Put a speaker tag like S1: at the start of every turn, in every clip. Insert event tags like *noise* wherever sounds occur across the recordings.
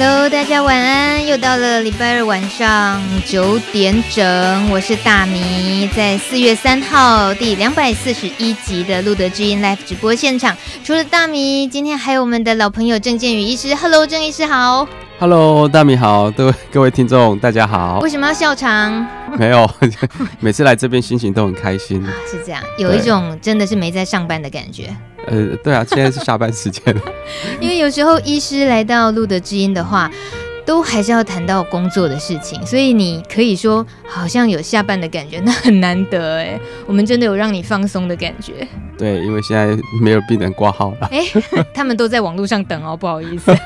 S1: Hello，大家晚安！又到了礼拜二晚上九点整，我是大米，在四月三号第两百四十一集的路德之音 Live 直播现场。除了大米，今天还有我们的老朋友郑建宇医师。Hello，郑医师好。
S2: Hello，大米好，各位 *laughs* 各位听众大家好。
S1: 为什么要笑场？
S2: 没有，*laughs* 每次来这边心情都很开心。
S1: 啊，是这样，有一种真的是没在上班的感觉。
S2: 呃，对啊，现在是下班时间了。*laughs*
S1: 因为有时候医师来到路德之音的话，都还是要谈到工作的事情，所以你可以说好像有下班的感觉，*laughs* 那很难得哎。我们真的有让你放松的感觉。
S2: 对，因为现在没有病人挂号了。*laughs*
S1: 哎，他们都在网络上等哦，不好意思。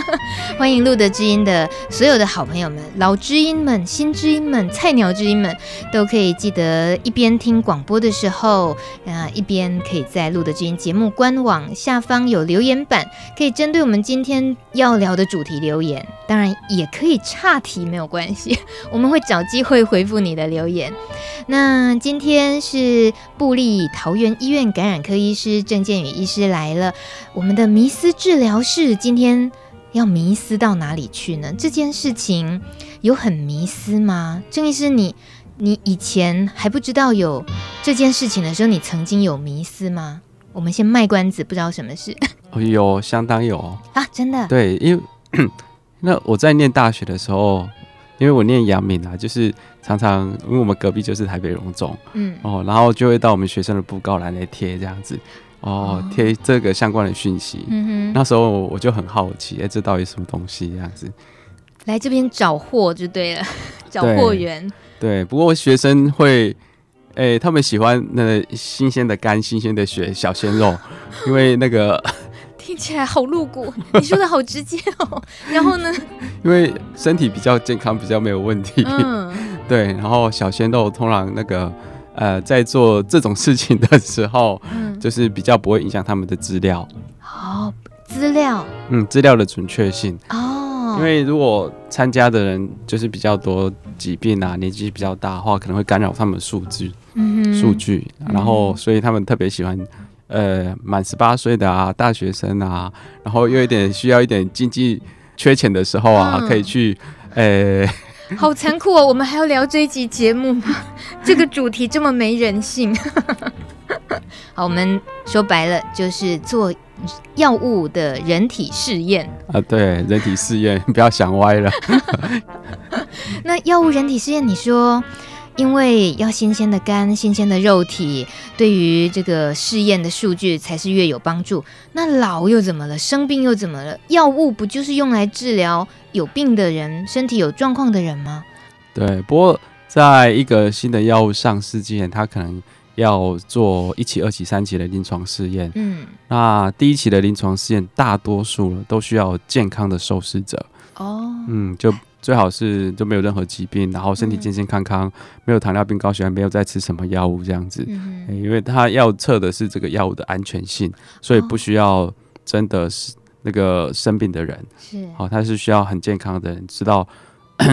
S1: *laughs* 欢迎录德知音的所有的好朋友们、老知音们、新知音们、菜鸟知音们，都可以记得一边听广播的时候，啊、呃，一边可以在录德知音节目官网下方有留言板，可以针对我们今天要聊的主题留言。当然也可以岔题，没有关系，*laughs* 我们会找机会回复你的留言。那今天是布利桃园医院感染科医师郑建宇医师来了，我们的迷思治疗室今天要迷思到哪里去呢？这件事情有很迷思吗？郑医师你，你你以前还不知道有这件事情的时候，你曾经有迷思吗？我们先卖关子，不知道什么事。
S2: 有，相当有
S1: 啊，真的。
S2: 对，因为。那我在念大学的时候，因为我念阳明啊，就是常常因为我们隔壁就是台北荣总，嗯，哦，然后就会到我们学生的布告栏来贴这样子，哦，贴这个相关的讯息。嗯哼，那时候我就很好奇，哎，这到底什么东西这样子？
S1: 来这边找货就对了，*laughs* 找货源。
S2: 对，不过学生会，哎，他们喜欢那个新鲜的肝、新鲜的血、小鲜肉，因为那个。
S1: 听起来好露骨，*laughs* 你说的好直接哦。*laughs* 然后呢？*laughs*
S2: 因为身体比较健康，比较没有问题。嗯，对。然后小鲜肉通常那个呃，在做这种事情的时候，嗯，就是比较不会影响他们的资料。
S1: 哦，资料。
S2: 嗯，资料的准确性。
S1: 哦。
S2: 因为如果参加的人就是比较多疾病啊，年纪比较大的话，可能会干扰他们的数据。嗯。数据，然后所以他们特别喜欢。呃，满十八岁的啊，大学生啊，然后又有一点需要一点经济缺钱的时候啊，嗯、可以去，呃，*laughs*
S1: 好残酷哦！我们还要聊这一集节目吗？*laughs* 这个主题这么没人性。*laughs* 好，我们说白了就是做药物的人体试验
S2: 啊，对，人体试验，不要想歪了。
S1: 那药物人体试验，你说？因为要新鲜的肝、新鲜的肉体，对于这个试验的数据才是越有帮助。那老又怎么了？生病又怎么了？药物不就是用来治疗有病的人、身体有状况的人吗？
S2: 对，不过在一个新的药物上市之前，它可能要做一期、二期、三期的临床试验。嗯，那第一期的临床试验，大多数都需要健康的受试者。哦，嗯，就。最好是就没有任何疾病，然后身体健健康康，嗯、没有糖尿病、高血压，没有在吃什么药物这样子。嗯欸、因为他要测的是这个药物的安全性，所以不需要真的是那个生病的人。是，好、哦，他是需要很健康的人，知道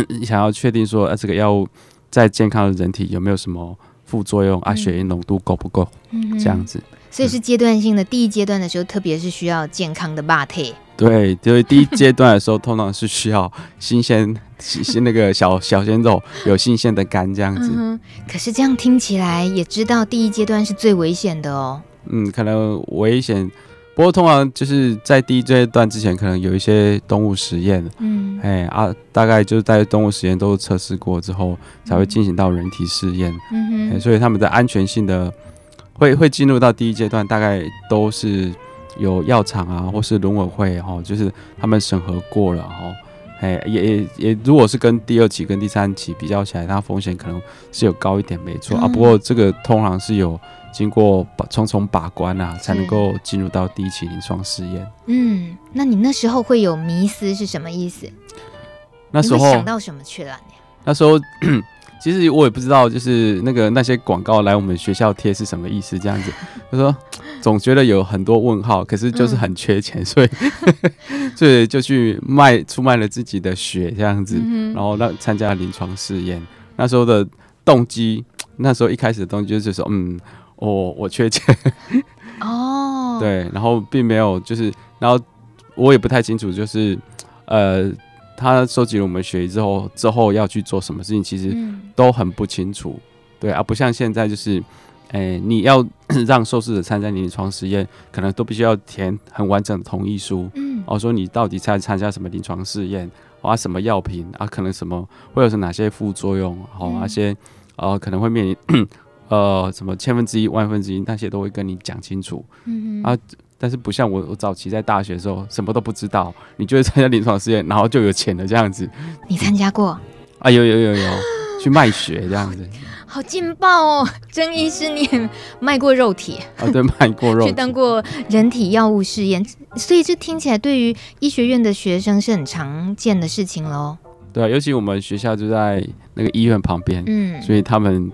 S2: 你 *coughs* 想要确定说，呃，这个药物在健康的人体有没有什么副作用、嗯、啊？血液浓度够不够？嗯，这样子。
S1: 所以是阶段性的，第一阶段的时候，特别是需要健康的肉体。
S2: 对，就是第一阶段的时候，通常是需要新鲜、新那个小小鲜肉，有新鲜的肝这样子、嗯。
S1: 可是这样听起来也知道，第一阶段是最危险的哦。
S2: 嗯，可能危险，不过通常就是在第一阶段之前，可能有一些动物实验。嗯，哎啊，大概就是在动物实验都测试过之后，才会进行到人体试验。嗯哼，所以他们的安全性的会会进入到第一阶段，大概都是。有药厂啊，或是农委会哈，就是他们审核过了哈，哎，也也也，如果是跟第二期跟第三期比较起来，它风险可能是有高一点，没错、嗯、啊。不过这个通常是有经过重重把关啊，才能够进入到第一期临床试验。
S1: 嗯，那你那时候会有迷思是什么意思？
S2: 那时候
S1: 想到什么去了？
S2: 那时候。其实我也不知道，就是那个那些广告来我们学校贴是什么意思，这样子，*laughs* 他说总觉得有很多问号，可是就是很缺钱，*laughs* 所以所以就去卖出卖了自己的血这样子，然后让参加临床试验。那时候的动机，那时候一开始的动机就是说，嗯，我我缺钱，哦，*laughs* 对，然后并没有就是，然后我也不太清楚，就是呃。他收集了我们血液之后，之后要去做什么事情，其实都很不清楚。嗯、对啊，不像现在就是，哎、欸，你要 *coughs* 让受试者参加临床实验，可能都必须要填很完整的同意书。嗯，哦，说你到底在参加什么临床试验，啊，什么药品啊，可能什么会有哪些副作用，哦，那些呃可能会面临 *coughs* 呃什么千分之一、万分之一，那些都会跟你讲清楚。嗯啊。但是不像我，我早期在大学的时候什么都不知道，你就会参加临床试验，然后就有钱了这样子。
S1: 你参加过？
S2: 啊，有有有有，*laughs* 去卖血这样子。
S1: 好劲爆哦！曾医师，你也卖过肉体
S2: 啊？对，卖过肉体，
S1: 去当过人体药物试验，所以这听起来对于医学院的学生是很常见的事情喽。
S2: 对啊，尤其我们学校就在那个医院旁边，嗯，所以他们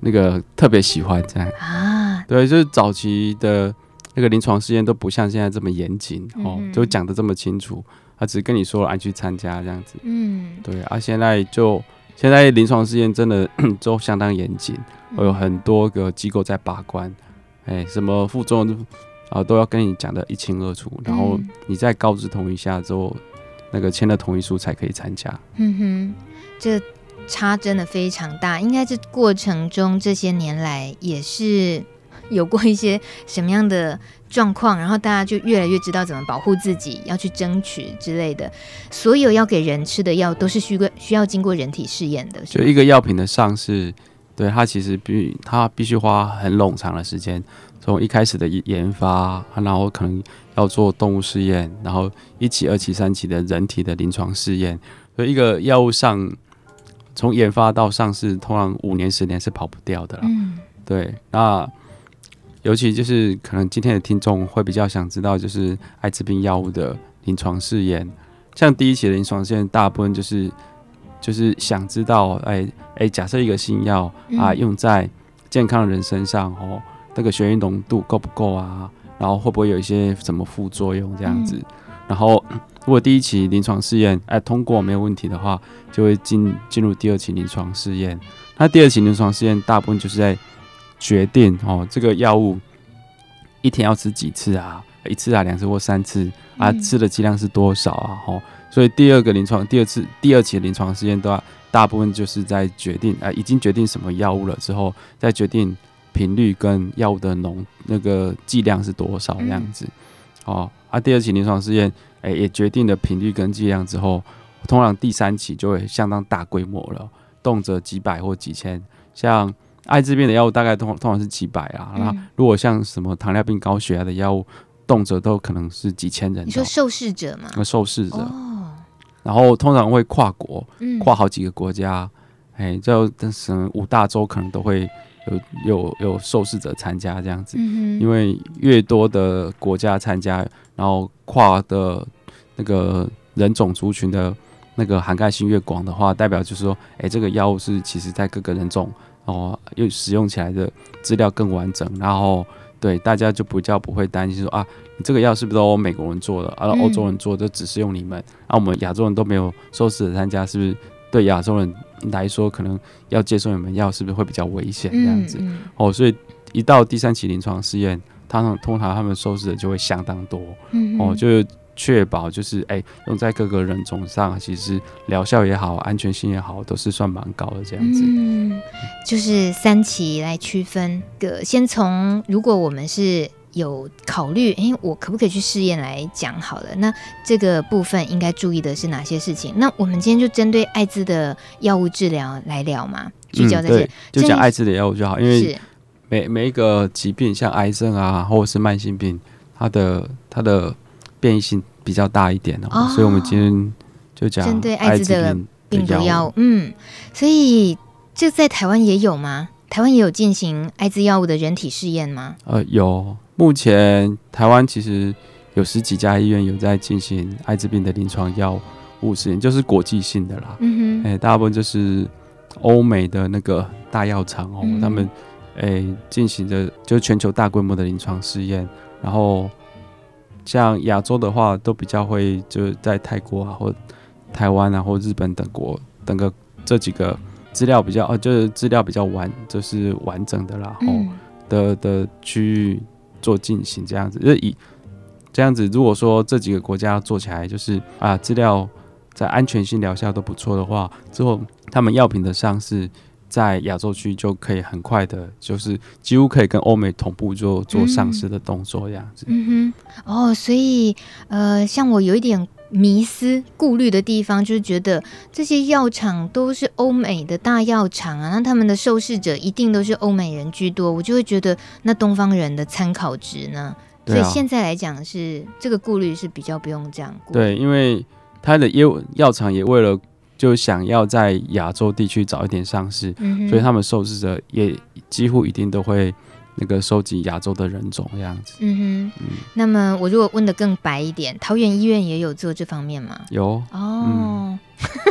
S2: 那个特别喜欢这样啊。对，就是早期的。那个临床试验都不像现在这么严谨哦，就讲的这么清楚，他只跟你说了，你去参加这样子。嗯，对啊，现在就现在临床试验真的 *coughs* 都相当严谨，会有很多个机构在把关，哎，什么副作用啊都要跟你讲的一清二楚，然后你再告知同意下之后，那个签了同意书才可以参加。
S1: 嗯哼，这差真的非常大，应该这过程中这些年来也是。有过一些什么样的状况，然后大家就越来越知道怎么保护自己，要去争取之类的。所有要给人吃的药都是需个需要经过人体试验的。
S2: 就一个药品的上市，对它其实必它必须花很冗长的时间，从一开始的研发，然后可能要做动物试验，然后一期、二期、三期的人体的临床试验。所以一个药物上从研发到上市，通常五年、十年是跑不掉的了。嗯，对，那。尤其就是可能今天的听众会比较想知道，就是艾滋病药物的临床试验，像第一期的临床试验，大部分就是就是想知道，哎、欸、哎、欸，假设一个新药啊用在健康的人身上哦，那个血液浓度够不够啊？然后会不会有一些什么副作用这样子？然后如果第一期临床试验哎通过没有问题的话，就会进进入第二期临床试验。那第二期临床试验大部分就是在。决定哦，这个药物一天要吃几次啊？一次啊，两次或三次啊？吃的剂量是多少啊？哦，所以第二个临床，第二次第二期临床试验都要大部分就是在决定啊，已经决定什么药物了之后，再决定频率跟药物的浓那个剂量是多少这样子。哦，啊，第二期临床试验，哎，也决定了频率跟剂量之后，通常第三期就会相当大规模了，动辄几百或几千，像。艾滋病的药物大概通通常是几百啊，然后如果像什么糖尿病、高血压的药物，动辄都可能是几千人。
S1: 你说受试者吗？
S2: 那受试者，然后通常会跨国，跨好几个国家，哎，就但是五大洲可能都会有有有受试者参加这样子，因为越多的国家参加，然后跨的那个人种族群的那个涵盖性越广的话，代表就是说，哎，这个药物是其实在各个人种。哦，又使用起来的资料更完整，然后对大家就比较不会担心说啊，你这个药是不是都美国人做的，而、啊、欧洲人做的只是用你们，啊，我们亚洲人都没有受试者参加，是不是对亚洲人来说可能要接受你们药是不是会比较危险这样子？嗯嗯、哦，所以一到第三期临床试验，他们通常他们受试者就会相当多，嗯、哦，就。确保就是哎、欸，用在各个人种上，其实疗效也好，安全性也好，都是算蛮高的这样子。嗯，
S1: 就是三期来区分个，先从如果我们是有考虑，哎、欸，我可不可以去试验来讲好了。那这个部分应该注意的是哪些事情？那我们今天就针对艾滋的药物治疗来聊嘛，聚焦在这些，
S2: 嗯、就讲艾滋的药物就好，因为每每一个疾病，像癌症啊，或者是慢性病，它的它的。变异性比较大一点、的、哦，所以我们今天就讲针对艾滋的病毒药物。
S1: 嗯，所以这在台湾也有吗？台湾也有进行艾滋药物的人体试验吗？
S2: 呃，有。目前台湾其实有十几家医院有在进行艾滋病的临床药物试验，就是国际性的啦。嗯哼，哎、欸，大部分就是欧美的那个大药厂哦，嗯、他们哎进、欸、行的就全球大规模的临床试验，然后。像亚洲的话，都比较会就是在泰国啊，或台湾啊，或日本等国等个这几个资料比较哦，就是资料比较完，就是完整的啦，哦的的区域做进行这样子，就以这样子，如果说这几个国家做起来，就是啊资料在安全性疗效都不错的话，之后他们药品的上市。在亚洲区就可以很快的，就是几乎可以跟欧美同步做做上市的动作这样子。
S1: 嗯哼，哦，所以呃，像我有一点迷思、顾虑的地方，就是觉得这些药厂都是欧美的大药厂啊，那他们的受试者一定都是欧美人居多，我就会觉得那东方人的参考值呢？所以现在来讲是这个顾虑是比较不用这样顾虑。
S2: 对，因为他的药药厂也为了。就想要在亚洲地区早一点上市，嗯、所以他们受试者也几乎一定都会那个收集亚洲的人种这样子。
S1: 嗯哼，嗯，那么我如果问的更白一点，桃园医院也有做这方面吗？
S2: 有
S1: 哦，嗯，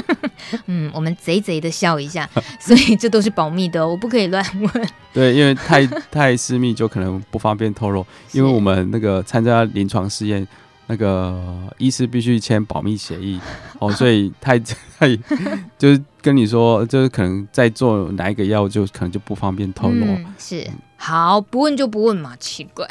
S1: *laughs* 嗯，我们贼贼的笑一下，*laughs* 所以这都是保密的哦，我不可以乱问。
S2: 对，因为太 *laughs* 太私密就可能不方便透露，因为我们那个参加临床试验。那个医师必须签保密协议 *laughs* 哦，所以太 *laughs* 太就是跟你说，就是可能在做哪一个药，就可能就不方便透露。
S1: 嗯、是好，不问就不问嘛，奇怪。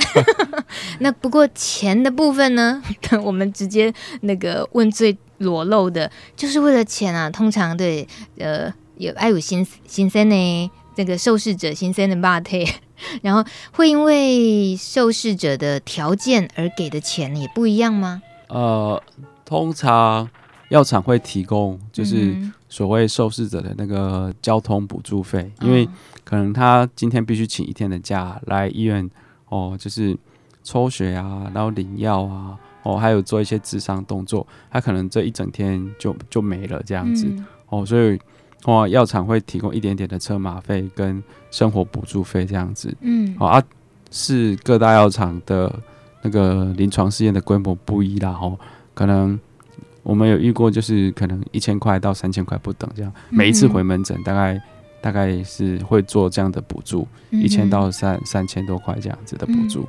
S1: *laughs* 那不过钱的部分呢，我们直接那个问最裸露的，就是为了钱啊。通常对，呃，有爱有心心生呢，这个受试者心生的霸退。*laughs* 然后会因为受试者的条件而给的钱也不一样吗？
S2: 呃，通常药厂会提供就是所谓受试者的那个交通补助费，嗯、因为可能他今天必须请一天的假来医院哦，就是抽血啊，然后领药啊，哦，还有做一些智商动作，他可能这一整天就就没了这样子、嗯、哦，所以。哦，药厂会提供一点点的车马费跟生活补助费这样子。嗯，好啊，是各大药厂的那个临床试验的规模不一啦。吼，可能我们有遇过，就是可能一千块到三千块不等这样。每一次回门诊，大概大概是会做这样的补助，一千到三三千多块这样子的补助。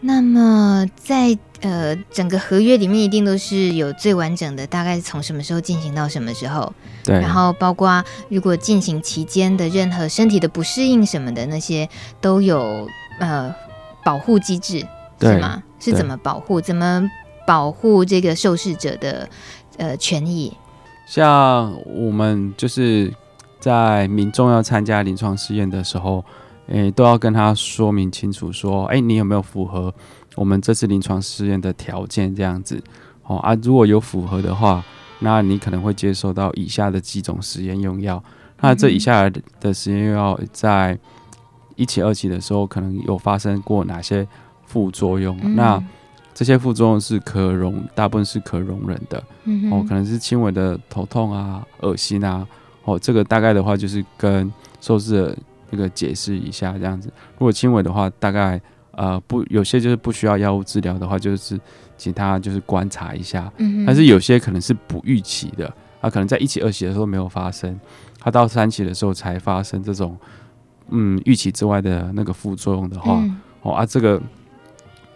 S1: 那么在呃整个合约里面，一定都是有最完整的，大概是从什么时候进行到什么时候？
S2: 对。
S1: 然后包括如果进行期间的任何身体的不适应什么的那些，都有呃保护机制，是吗？是怎么保护？怎么保护这个受试者的呃权益？
S2: 像我们就是在民众要参加临床试验的时候。诶、欸，都要跟他说明清楚，说，诶、欸，你有没有符合我们这次临床试验的条件？这样子，哦啊，如果有符合的话，那你可能会接受到以下的几种实验用药。那这以下的实验用药在一期、二期的时候，可能有发生过哪些副作用？嗯、那这些副作用是可容，大部分是可容忍的。哦，可能是轻微的头痛啊、恶心啊。哦，这个大概的话就是跟受试者。那个解释一下，这样子。如果轻微的话，大概呃不有些就是不需要药物治疗的话，就是请他就是观察一下。嗯。但是有些可能是不预期的，啊，可能在一期、二期的时候没有发生，他到三期的时候才发生这种嗯预期之外的那个副作用的话，嗯、哦啊，这个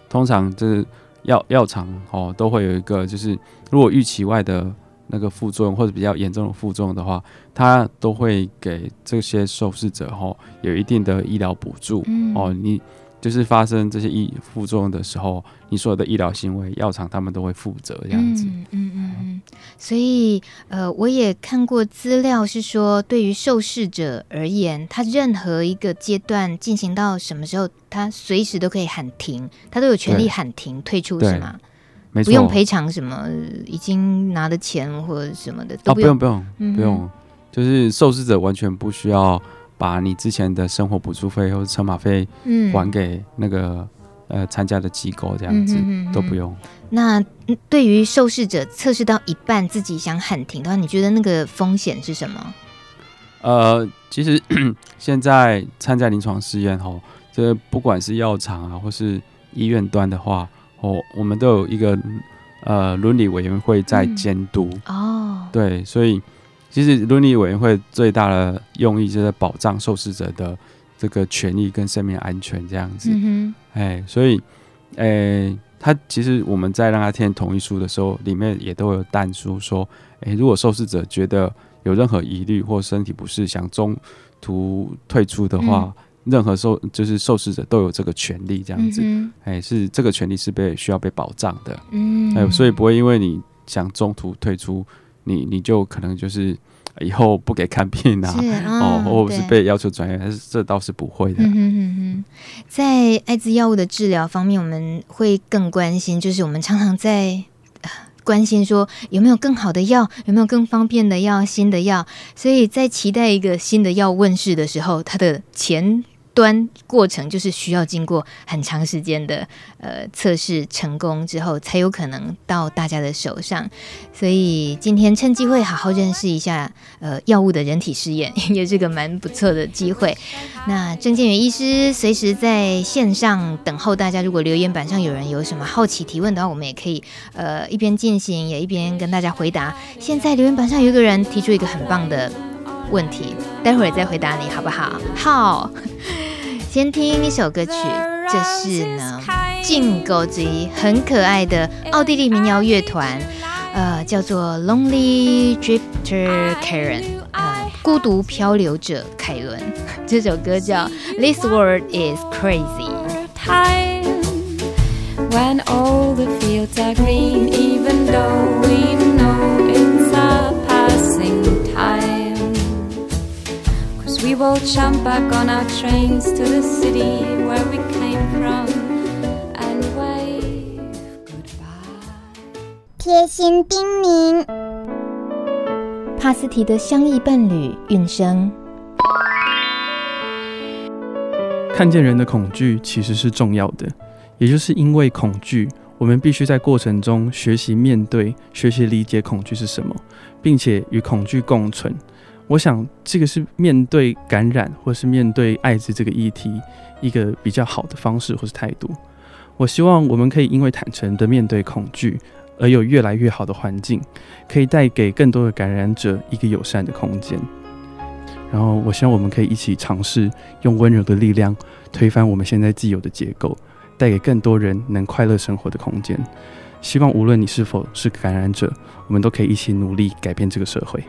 S2: 通常就是药药厂哦都会有一个，就是如果预期外的。那个副作用或者比较严重的副作用的话，他都会给这些受试者吼有一定的医疗补助、嗯、哦。你就是发生这些医副作用的时候，你所有的医疗行为，药厂他们都会负责这样子。嗯嗯嗯嗯。
S1: 所以呃，我也看过资料是说，对于受试者而言，他任何一个阶段进行到什么时候，他随时都可以喊停，他都有权利喊停退出，是吗？不用赔偿什么，已经拿的钱或者什么的都不用，
S2: 不用，不用，不用，就是受试者完全不需要把你之前的生活补助费或者车马费嗯还给那个呃参加的机构，这样子都不用。
S1: 那对于受试者测试到一半自己想喊停的话，你觉得那个风险是什么？
S2: 呃，其实 *coughs* 现在参加临床试验哦，这不管是药厂啊，或是医院端的话。哦，我们都有一个呃伦理委员会在监督、嗯、哦。对，所以其实伦理委员会最大的用意就是保障受试者的这个权益跟生命安全这样子。哎、所以，哎、欸，他其实我们在让他签同意书的时候，里面也都有但书说，哎、欸，如果受试者觉得有任何疑虑或身体不适，想中途退出的话。嗯任何受就是受试者都有这个权利，这样子，哎、是这个权利是被需要被保障的，嗯，哎，所以不会因为你想中途退出你你就可能就是以后不给看病啊，哦，或者是被要求转院，但是这倒是不会的。
S1: 嗯哼哼哼，在艾滋药物的治疗方面，我们会更关心，就是我们常常在。关心说有没有更好的药，有没有更方便的药，新的药。所以在期待一个新的药问世的时候，它的前端过程就是需要经过很长时间的呃测试成功之后，才有可能到大家的手上。所以今天趁机会好好认识一下呃药物的人体试验，也是个蛮不错的机会。那郑建元医师随时在线上等候大家。如果留言板上有人有什么好奇提问的话，我们也可以呃一边进行也一边跟大家回答。现在留言板上有一个人提出一个很棒的问题，待会儿再回答你好不好？好。先听一首歌曲，这是呢，劲歌姬很可爱的奥地利民谣乐团，呃，叫做 Lonely Drifter Karen，呃，孤独漂流者凯伦。*laughs* 这首歌叫 This World Is Crazy。贴心叮咛，帕斯提的相依伴侣韵生。
S3: 看见人的恐惧其实是重要的，也就是因为恐惧，我们必须在过程中学习面对、学习理解恐惧是什么，并且与恐惧共存。我想，这个是面对感染或是面对艾滋这个议题一个比较好的方式或是态度。我希望我们可以因为坦诚的面对恐惧，而有越来越好的环境，可以带给更多的感染者一个友善的空间。然后，我希望我们可以一起尝试用温柔的力量推翻我们现在既有的结构，带给更多人能快乐生活的空间。希望无论你是否是感染者，我们都可以一起努力改变这个社
S1: 会。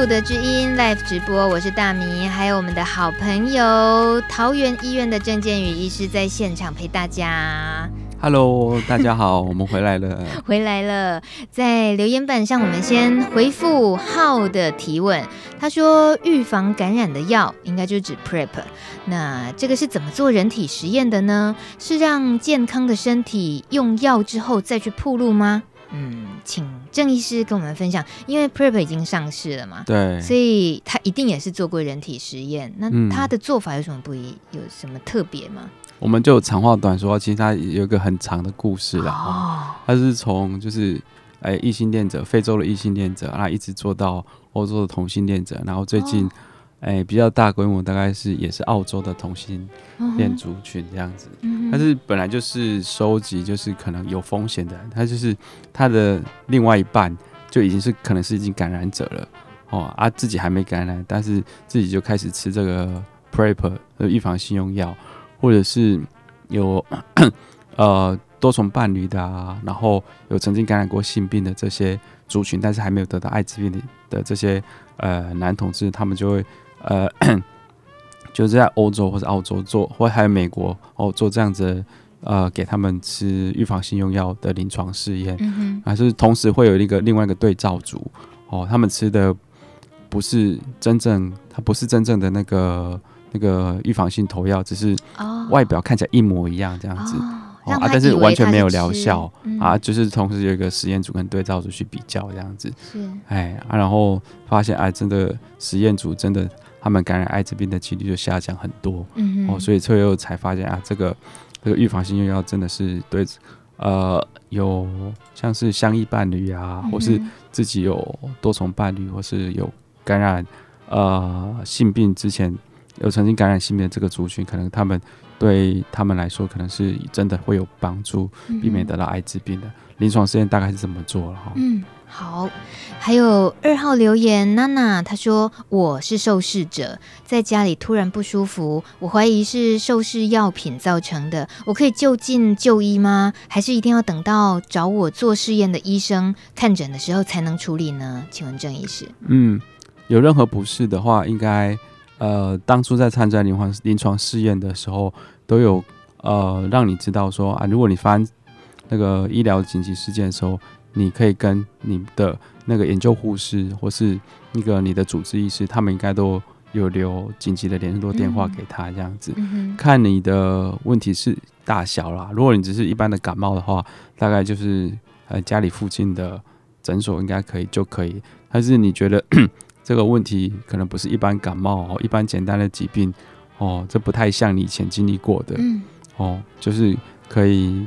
S1: 听的是露德知音 Live 直播，我是大米，还有我们的好朋友桃园医院的郑建宇医师在现场陪大家。
S2: Hello，大家好，*laughs* 我们回来了，
S1: 回来了。在留言板上，我们先回复浩的提问。他说，预防感染的药应该就指 PrEP。那这个是怎么做人体实验的呢？是让健康的身体用药之后再去铺路吗？嗯，请郑医师跟我们分享，因为 PrEP 已经上市了嘛，
S2: 对，
S1: 所以他一定也是做过人体实验。那他的做法有什么不一，有什么特别吗？
S2: 我们就长话短说，其实他有一个很长的故事啦。哦，他是从就是哎异性恋者，非洲的异性恋者，然后一直做到欧洲的同性恋者，然后最近。哦哎、欸，比较大规模大概是也是澳洲的同性恋族群这样子，但是本来就是收集就是可能有风险的，他就是他的另外一半就已经是可能是已经感染者了哦，啊自己还没感染，但是自己就开始吃这个 PrEP 的预防性用药，或者是有呃多重伴侣的啊，然后有曾经感染过性病的这些族群，但是还没有得到艾滋病的的这些呃男同志，他们就会。呃，*coughs* 就是在欧洲或者澳洲做，或还有美国哦做这样子，呃，给他们吃预防性用药的临床试验，还、嗯、还是同时会有一个另外一个对照组哦，他们吃的不是真正，它不是真正的那个那个预防性投药，只是外表看起来一模一样这样子。哦啊！但是完全没有疗效、嗯、啊，就是同时有一个实验组跟对照组去比较这样子，是。哎啊，然后发现哎，真的实验组真的他们感染艾滋病的几率就下降很多，嗯哦，所以最后才发现啊，这个这个预防性用药真的是对呃有像是相依伴侣啊，或是自己有多重伴侣，或是有感染呃性病之前有曾经感染性病的这个族群，可能他们。对他们来说，可能是真的会有帮助，避免得到艾滋病的临床试验大概是这么做了哈。嗯，
S1: 好，还有二号留言，娜娜她说，我是受试者，在家里突然不舒服，我怀疑是受试药品造成的，我可以就近就医吗？还是一定要等到找我做试验的医生看诊的时候才能处理呢？请问郑医师，
S2: 嗯，有任何不适的话，应该呃当初在参加临床临床试验的时候都有呃让你知道说啊，如果你发生那个医疗紧急事件的时候。你可以跟你的那个研究护士，或是那个你的主治医师，他们应该都有留紧急的联络电话给他，这样子、嗯、看你的问题是大小啦。如果你只是一般的感冒的话，大概就是呃家里附近的诊所应该可以就可以。但是你觉得 *clears throat* 这个问题可能不是一般感冒哦，一般简单的疾病哦，这不太像你以前经历过的、嗯、哦，就是可以。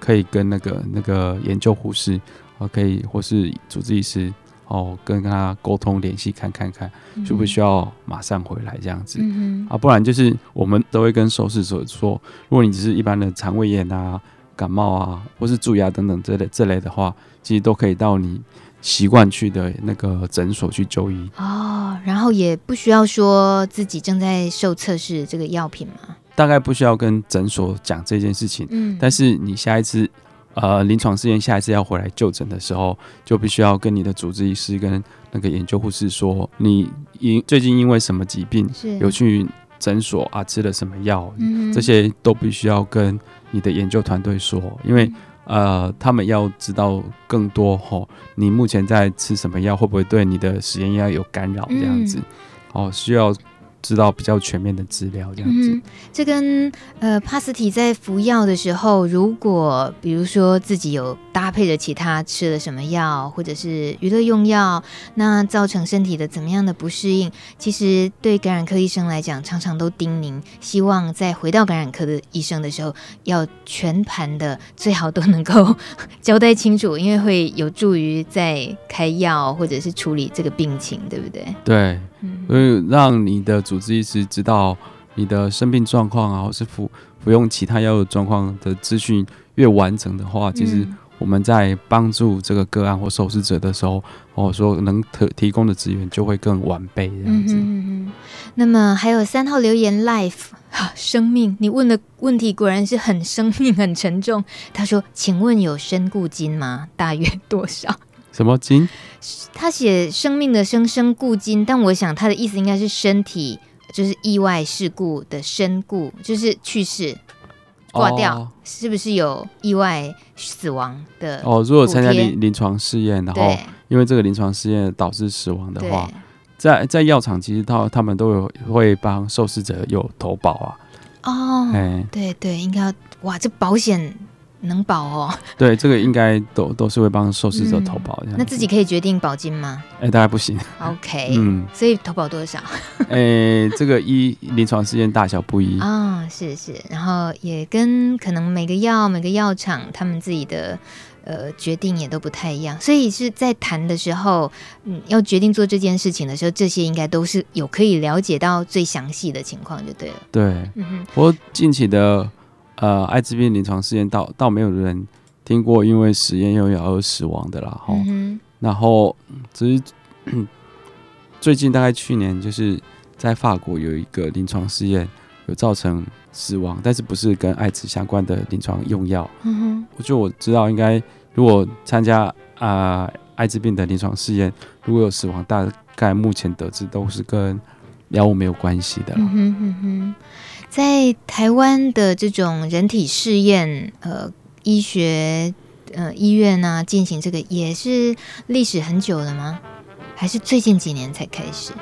S2: 可以跟那个那个研究护士，哦，可以或是主治医师，哦，跟他沟通联系，看看看，需不需要马上回来这样子，嗯、啊，不然就是我们都会跟受试者说，如果你只是一般的肠胃炎啊、感冒啊，或是蛀牙等等这类这类的话，其实都可以到你习惯去的那个诊所去就医
S1: 哦，然后也不需要说自己正在受测试这个药品吗？
S2: 大概不需要跟诊所讲这件事情，嗯，但是你下一次，呃，临床试验下一次要回来就诊的时候，就必须要跟你的主治医师跟那个研究护士说，你因最近因为什么疾病有去诊所啊，吃了什么药，嗯，这些都必须要跟你的研究团队说，因为呃，他们要知道更多吼，你目前在吃什么药，会不会对你的实验药有干扰这样子，哦，需要。知道比较全面的资料，这样子。嗯、
S1: 这跟呃帕斯提在服药的时候，如果比如说自己有搭配着其他吃了什么药，或者是娱乐用药，那造成身体的怎么样的不适应，其实对感染科医生来讲，常常都叮咛，希望在回到感染科的医生的时候，要全盘的，最好都能够交代清楚，因为会有助于在开药或者是处理这个病情，对不对？
S2: 对。所以让你的主治医师知道你的生病状况啊，或是服服用其他药物状况的资讯越完整的话，其实我们在帮助这个个案或受试者的时候，哦，说能提提供的资源就会更完备这样子。嗯
S1: 嗯。那么还有三号留言，life 啊，*laughs* 生命，你问的问题果然是很生命很沉重。他说：“请问有身故金吗？大约多少？”
S2: 什么金？
S1: 他写生命的生生故金，但我想他的意思应该是身体，就是意外事故的身故，就是去世挂掉，哦，是不是有意外死亡的？
S2: 哦，如果参加临临床试验，然后因为这个临床试验导致死亡的话，在在药厂其实他他们都有会帮受试者有投保啊。
S1: 哦，哎对对，应该要哇，这保险。能保哦？
S2: 对，这个应该都都是会帮受试者投保、嗯。
S1: 那自己可以决定保金吗？
S2: 哎、欸，大概不行。
S1: OK，*laughs* 嗯，所以投保多少？*laughs*
S2: 哎、欸，这个一临床试验大小不一
S1: 啊、哦，是是，然后也跟可能每个药每个药厂他们自己的呃决定也都不太一样，所以是在谈的时候，嗯，要决定做这件事情的时候，这些应该都是有可以了解到最详细的情况就对了。
S2: 对，嗯哼，我近期的。呃，艾滋病临床试验倒倒没有人听过因为实验用药而死亡的啦，哈、嗯。然后只是最近大概去年就是在法国有一个临床试验有造成死亡，但是不是跟艾滋相关的临床用药。嗯哼，我就我知道应该如果参加啊、呃、艾滋病的临床试验，如果有死亡，大概目前得知都是跟药物没有关系的。嗯哼哼哼。
S1: 在台湾的这种人体试验，呃，医学呃医院呢、啊、进行这个也是历史很久了吗？还是最近几年才开始？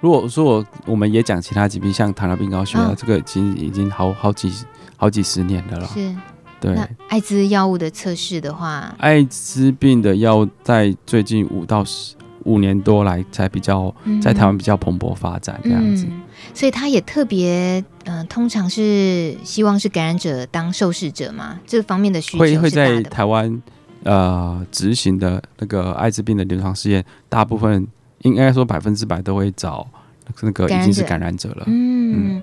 S2: 如果说我我们也讲其他疾病，像糖尿病、高血压，这个其实已经好好几好几十年的了。
S1: 是，对。艾滋药物的测试的话，
S2: 艾滋病的药在最近五到十五年多来才比较在台湾比较蓬勃发展这样子。嗯
S1: 所以他也特别，嗯、呃，通常是希望是感染者当受试者嘛，这方面的需求
S2: 会会在台湾，呃，执行的那个艾滋病的临床试验，大部分应该说百分之百都会找那个已经是感染者了。嗯，
S1: 嗯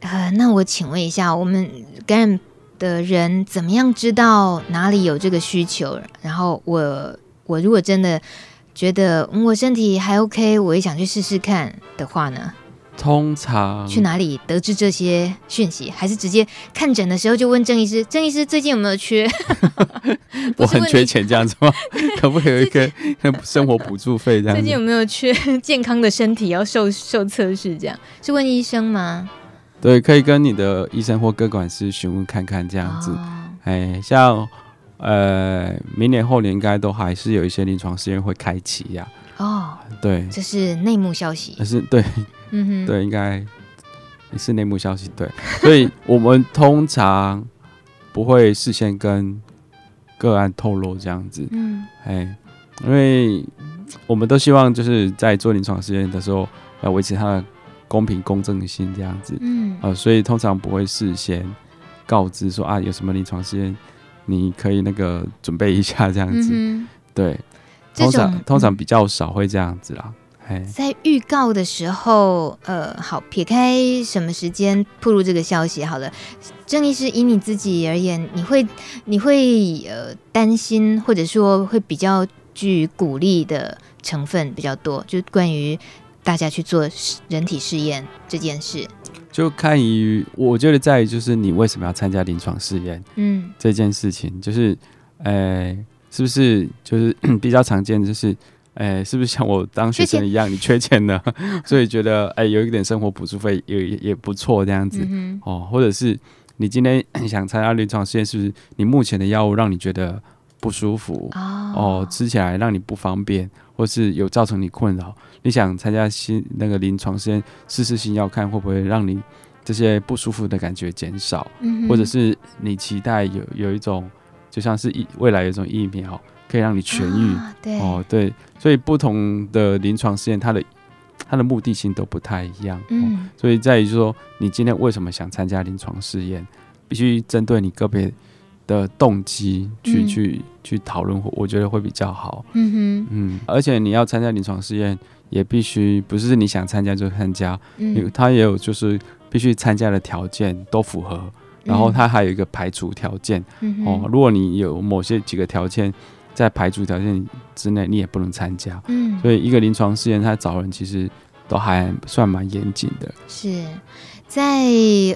S1: 呃，那我请问一下，我们感染的人怎么样知道哪里有这个需求？然后我我如果真的觉得我身体还 OK，我也想去试试看的话呢？
S2: 通常
S1: 去哪里得知这些讯息？还是直接看诊的时候就问郑医师？郑医师最近有没有缺？*laughs*
S2: 我很缺钱这样子吗？*laughs* 可不可以有一个生活补助费这样子？
S1: 最近有没有缺健康的身体要受受测试？这样是问医生吗？
S2: 对，可以跟你的医生或各管师询问看看这样子。哎、哦，像呃，明年后年应该都还是有一些临床试验会开启呀。
S1: 哦，
S2: 对，
S1: 这是内幕消息。
S2: 是对。嗯哼，*laughs* 对，应该也是内幕消息，对，所以 *laughs* 我们通常不会事先跟个案透露这样子，嗯，哎，因为我们都希望就是在做临床试验的时候要维持它的公平公正性这样子，嗯，呃，所以通常不会事先告知说啊有什么临床试验，你可以那个准备一下这样子，嗯、对，通常通常比较少会这样子啦。
S1: 在预告的时候，呃，好，撇开什么时间曝露这个消息好了。郑医师，以你自己而言，你会你会呃担心，或者说会比较具鼓励的成分比较多，就关于大家去做人体试验这件事。
S2: 就看于我觉得在于就是你为什么要参加临床试验，嗯，这件事情就是，呃，是不是就是 *coughs* 比较常见就是。哎、欸，是不是像我当学生一样，你缺钱呢？*laughs* 所以觉得哎、欸，有一点生活补助费也也不错这样子、嗯、哦。或者是你今天 *coughs* 想参加临床试验，是不是你目前的药物让你觉得不舒服哦，哦？吃起来让你不方便，或是有造成你困扰？你想参加新那个临床试验，试试新药，看会不会让你这些不舒服的感觉减少、嗯？或者是你期待有有一种，就像是疫未来有一种疫苗？可以让你痊愈、啊，对。哦，对，所以不同的临床试验，它的它的目的性都不太一样，嗯，哦、所以在于说，你今天为什么想参加临床试验，必须针对你个别的动机去、嗯、去去讨论，我觉得会比较好，嗯哼，嗯，而且你要参加临床试验，也必须不是你想参加就参加，嗯，它也有就是必须参加的条件都符合，然后它还有一个排除条件，嗯，哦，如果你有某些几个条件。在排除条件之内，你也不能参加。嗯，所以一个临床试验，它找人其实都还算蛮严谨的。
S1: 是在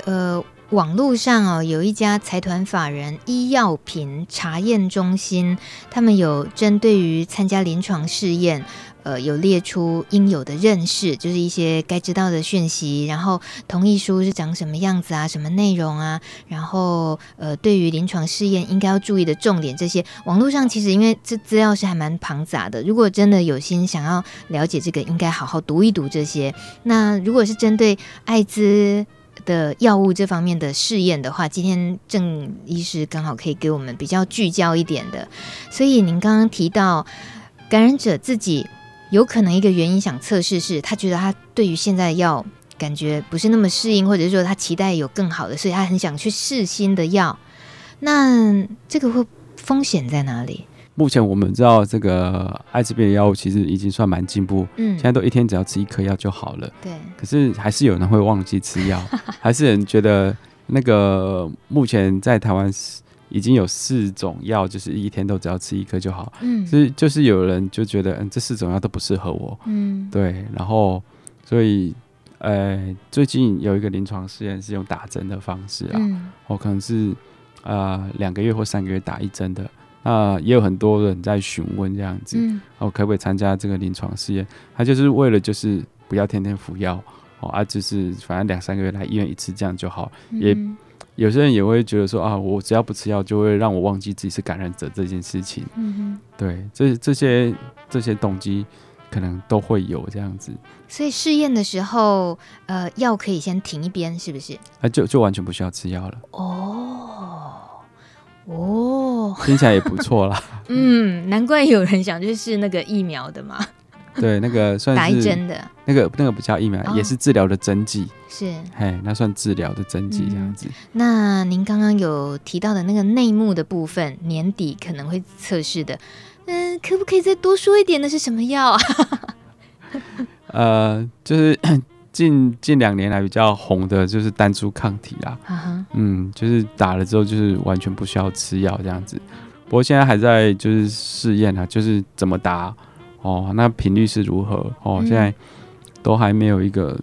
S1: 呃网络上哦，有一家财团法人医药品查验中心，他们有针对于参加临床试验。呃，有列出应有的认识，就是一些该知道的讯息，然后同意书是长什么样子啊，什么内容啊，然后呃，对于临床试验应该要注意的重点，这些网络上其实因为这资料是还蛮庞杂的，如果真的有心想要了解这个，应该好好读一读这些。那如果是针对艾滋的药物这方面的试验的话，今天郑医师刚好可以给我们比较聚焦一点的。所以您刚刚提到感染者自己。有可能一个原因想测试是，他觉得他对于现在的药感觉不是那么适应，或者是说他期待有更好的，所以他很想去试新的药。那这个会风险在哪里？
S2: 目前我们知道这个艾滋病的药物其实已经算蛮进步，嗯，现在都一天只要吃一颗药就好了。对，可是还是有人会忘记吃药，*laughs* 还是有人觉得那个目前在台湾已经有四种药，就是一天都只要吃一颗就好。嗯，就是就是有人就觉得，嗯，这四种药都不适合我。嗯，对。然后，所以，呃，最近有一个临床试验是用打针的方式啊，嗯，我可能是呃两个月或三个月打一针的。那也有很多人在询问这样子，嗯，我可不可以参加这个临床试验？他就是为了就是不要天天服药哦，啊，就是反正两三个月来医院一次这样就好，嗯，也。有些人也会觉得说啊，我只要不吃药，就会让我忘记自己是感染者这件事情。嗯哼，对，这这些这些动机可能都会有这样子。
S1: 所以试验的时候，呃，药可以先停一边，是不是？
S2: 啊，就就完全不需要吃药了。
S1: 哦哦，
S2: 听起来也不错啦。
S1: 嗯，难怪有人想去试那个疫苗的嘛。*laughs*
S2: 对，那个算是
S1: 打一针的，
S2: 那个那个不叫疫苗，哦、也是治疗的针剂。
S1: 是，
S2: 嘿，那算治疗的针剂这样子。嗯、
S1: 那您刚刚有提到的那个内幕的部分，年底可能会测试的，嗯、呃，可不可以再多说一点那是什么药啊？*laughs*
S2: 呃，就是 *coughs* 近近两年来比较红的就是单株抗体啦。Uh. 嗯，就是打了之后就是完全不需要吃药这样子。不过现在还在就是试验啊，就是怎么打哦，那频率是如何哦，嗯、现在都还没有一个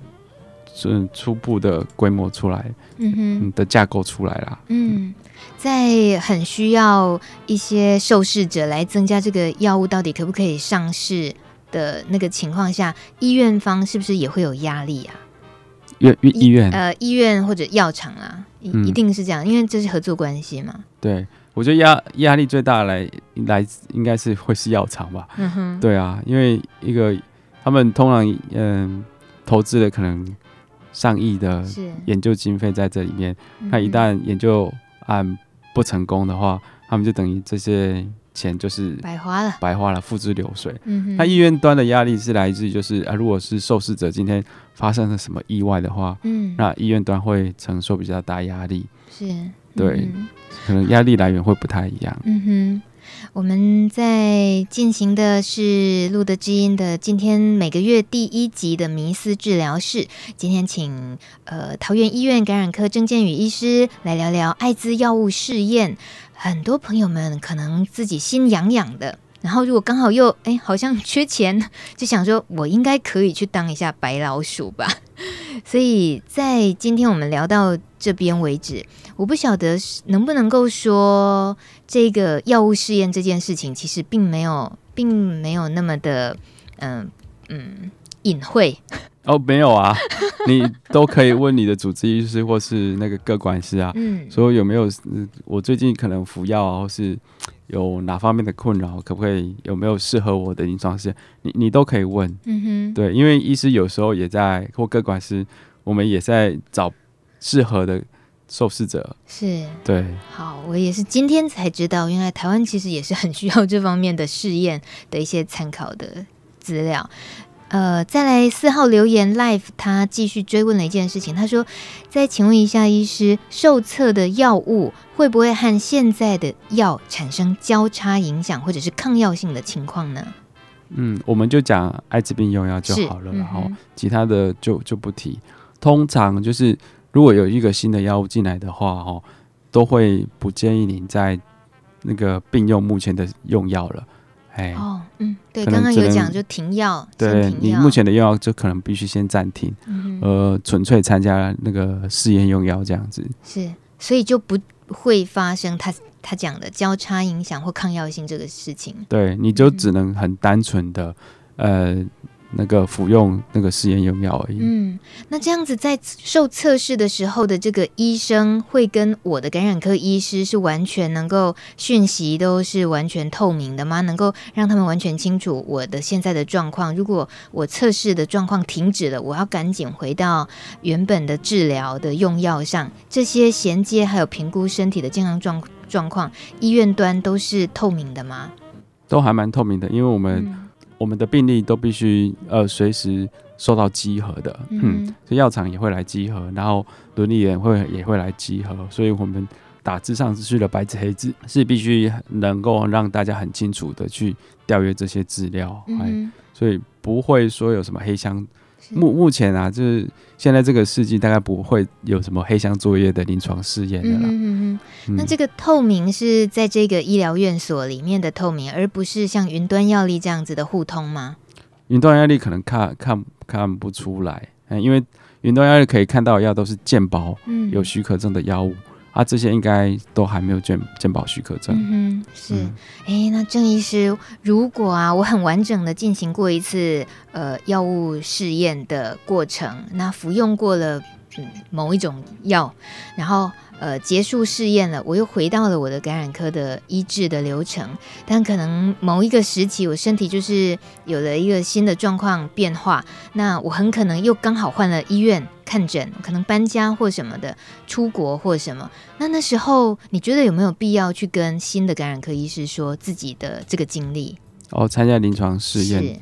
S2: 是初步的规模出来，嗯哼的架构出来啦。
S1: 嗯，在很需要一些受试者来增加这个药物到底可不可以上市的那个情况下，医院方是不是也会有压力啊？
S2: 医医院
S1: 呃，医院或者药厂啊，一、嗯、一定是这样，因为这是合作关系嘛。
S2: 对。我觉得压压力最大来来应该是会是药厂吧，嗯哼，对啊，因为一个他们通常嗯投资了可能上亿的研究经费在这里面，那一旦研究案不成功的话，他们就等于这些钱就是
S1: 白花了，
S2: 白花了，付之流水。那医院端的压力是来自于就是啊，如果是受试者今天发生了什么意外的话，嗯，那医院端会承受比较大压力，
S1: 是，
S2: 对。可能压力来源会不太一样。
S1: 嗯哼，我们在进行的是路德知音的今天每个月第一集的迷思治疗室。今天请呃桃园医院感染科郑建宇医师来聊聊艾滋药物试验。很多朋友们可能自己心痒痒的，然后如果刚好又哎好像缺钱，*laughs* 就想说我应该可以去当一下白老鼠吧。*laughs* 所以在今天我们聊到这边为止。我不晓得能不能够说这个药物试验这件事情，其实并没有，并没有那么的，嗯嗯隐晦。
S2: 哦，没有啊，你都可以问你的主治医师 *laughs* 或是那个各管师啊，嗯，说有没有，我最近可能服药啊，或是有哪方面的困扰，可不可以有没有适合我的临床试验？你你都可以问，嗯哼，对，因为医师有时候也在或各管师，我们也在找适合的。受试者
S1: 是
S2: 对，
S1: 好，我也是今天才知道，原来台湾其实也是很需要这方面的试验的一些参考的资料。呃，再来四号留言，Life，他继续追问了一件事情，他说：“再请问一下，医师，受测的药物会不会和现在的药产生交叉影响，或者是抗药性的情况呢？”
S2: 嗯，我们就讲艾滋病用药就好了，嗯、然后其他的就就不提。通常就是。如果有一个新的药物进来的话，哦，都会不建议您在那个并用目前的用药了。哎，
S1: 哦，嗯，对，刚刚有讲就停药，
S2: 对，你目前的用药就可能必须先暂停，嗯、呃，纯粹参加那个试验用药这样子。
S1: 是，所以就不会发生他他讲的交叉影响或抗药性这个事情。
S2: 对，你就只能很单纯的，嗯、呃。那个服用那个试验用药而已。
S1: 嗯，那这样子在受测试的时候的这个医生会跟我的感染科医师是完全能够讯息都是完全透明的吗？能够让他们完全清楚我的现在的状况。如果我测试的状况停止了，我要赶紧回到原本的治疗的用药上。这些衔接还有评估身体的健康状状况，医院端都是透明的吗？
S2: 都还蛮透明的，因为我们、嗯。我们的病例都必须呃随时受到稽核的，嗯，所以药厂也会来稽核，然后伦理员会也会来稽核，所以我们打字上去的白纸黑字是必须能够让大家很清楚的去调阅这些资料，嗯，所以不会说有什么黑箱。目目前啊，就是现在这个世纪大概不会有什么黑箱作业的临床试验的啦。嗯嗯
S1: 嗯。那这个透明是在这个医疗院所里面的透明，而不是像云端药力这样子的互通吗？
S2: 云端药力可能看看看不出来，嗯，因为云端药力可以看到的药都是健保有许可证的药物。嗯啊，这些应该都还没有健健保许可证。
S1: 嗯哼，是。哎、嗯，那郑医师，如果啊，我很完整的进行过一次呃药物试验的过程，那服用过了嗯某一种药，然后。呃，结束试验了，我又回到了我的感染科的医治的流程。但可能某一个时期，我身体就是有了一个新的状况变化，那我很可能又刚好换了医院看诊，可能搬家或什么的，出国或什么。那那时候，你觉得有没有必要去跟新的感染科医师说自己的这个经历？
S2: 哦，参加临床试验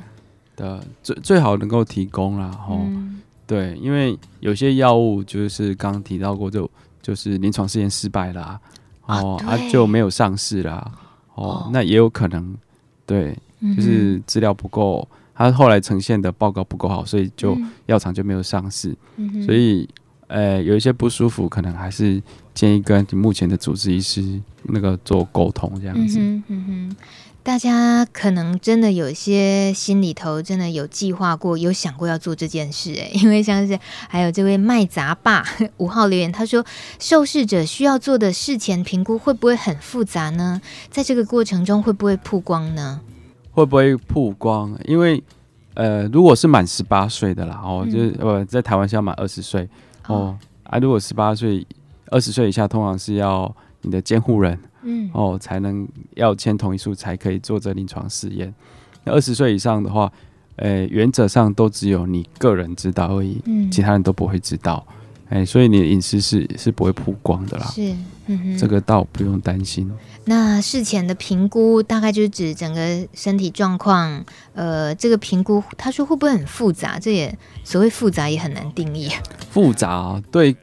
S2: 的最最好能够提供啦。哦、嗯，对，因为有些药物就是刚刚提到过就。就是临床试验失败啦，哦，啊，啊就没有上市啦，哦，哦。那也有可能，对，嗯、就是资料不够，他后来呈现的报告不够好，所以就药厂就没有上市，嗯、所以，呃有一些不舒服，可能还是建议跟目前的主治医师那个做沟通这样子。
S1: 嗯哼，嗯哼。大家可能真的有些心里头真的有计划过，有想过要做这件事诶，*laughs* 因为像是还有这位卖杂爸 *laughs* 五号留言，他说受试者需要做的事前评估会不会很复杂呢？在这个过程中会不会曝光呢？
S2: 会不会曝光？因为呃，如果是满十八岁的啦，哦，就是呃，在台湾是要满二十岁哦，啊，如果十八岁、二十岁以下，通常是要你的监护人。嗯，哦，才能要签同意书才可以做这临床试验。那二十岁以上的话，呃、欸，原则上都只有你个人知道而已，嗯，其他人都不会知道。哎、欸，所以你的隐私是是不会曝光的啦。
S1: 是，嗯哼，
S2: 这个倒不用担心。
S1: 那事前的评估大概就是指整个身体状况，呃，这个评估他说会不会很复杂？这也所谓复杂也很难定义。
S2: 复杂，对。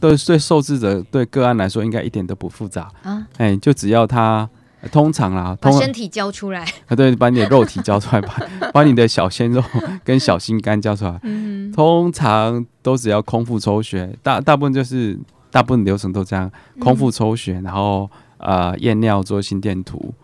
S2: 对，对受试者对个案来说，应该一点都不复杂啊！哎、欸，就只要他通常啦，
S1: 把身体交出来
S2: 啊，对，把你的肉体交出来，把把你的小鲜肉 *laughs* 跟小心肝交出来。嗯，通常都只要空腹抽血，大大部分就是大部分流程都这样，空腹抽血，然后呃验尿做心电图，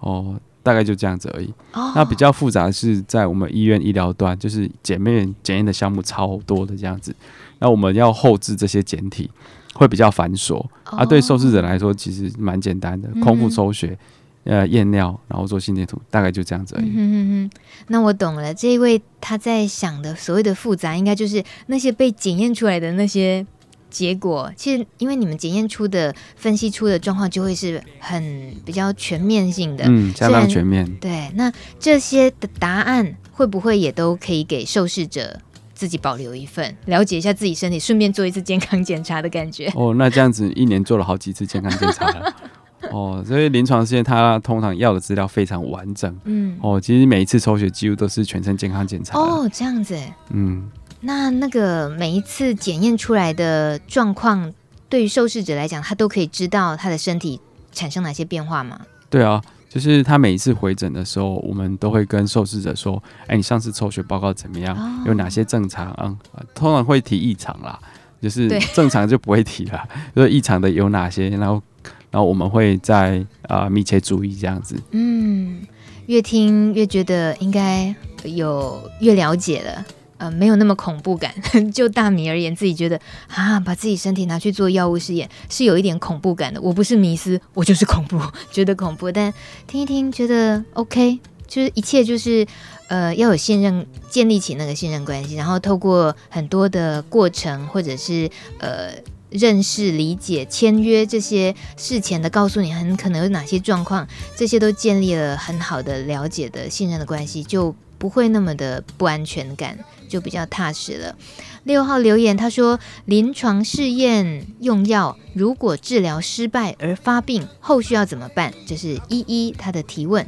S2: 哦，大概就这样子而已。哦、那比较复杂的是在我们医院医疗端，就是检验检验的项目超多的这样子。那我们要后置这些简体，会比较繁琐、哦、啊。对受试者来说，其实蛮简单的，嗯、空腹抽血，呃，验尿，然后做心电图，大概就这样子而已。嗯哼
S1: 哼哼，那我懂了。这一位他在想的所谓的复杂，应该就是那些被检验出来的那些结果。其实，因为你们检验出的、分析出的状况，就会是很比较全面性的，
S2: 嗯，相当全面。
S1: 对，那这些的答案会不会也都可以给受试者？自己保留一份，了解一下自己身体，顺便做一次健康检查的感觉。
S2: 哦，那这样子一年做了好几次健康检查了。*laughs* 哦，所以临床试验它通常要的资料非常完整。嗯，哦，其实每一次抽血几乎都是全身健康检查。
S1: 哦，这样子。嗯，那那个每一次检验出来的状况，对于受试者来讲，他都可以知道他的身体产生哪些变化吗？
S2: 对啊。就是他每一次回诊的时候，我们都会跟受试者说：“哎，你上次抽血报告怎么样？哦、有哪些正常？嗯，通常会提异常啦，就是正常就不会提了。*laughs* 就是异常的有哪些？然后，然后我们会再啊、呃、密切注意这样子。
S1: 嗯，越听越觉得应该有越了解了。”呃，没有那么恐怖感。*laughs* 就大米而言，自己觉得啊，把自己身体拿去做药物试验是有一点恐怖感的。我不是迷思，我就是恐怖，*laughs* 觉得恐怖。但听一听，觉得 OK，就是一切就是呃，要有信任，建立起那个信任关系，然后透过很多的过程，或者是呃认识、理解、签约这些事前的告诉你很可能有哪些状况，这些都建立了很好的了解的信任的关系，就不会那么的不安全感。就比较踏实了。六号留言，他说：“临床试验用药，如果治疗失败而发病，后续要怎么办？”这是一一他的提问。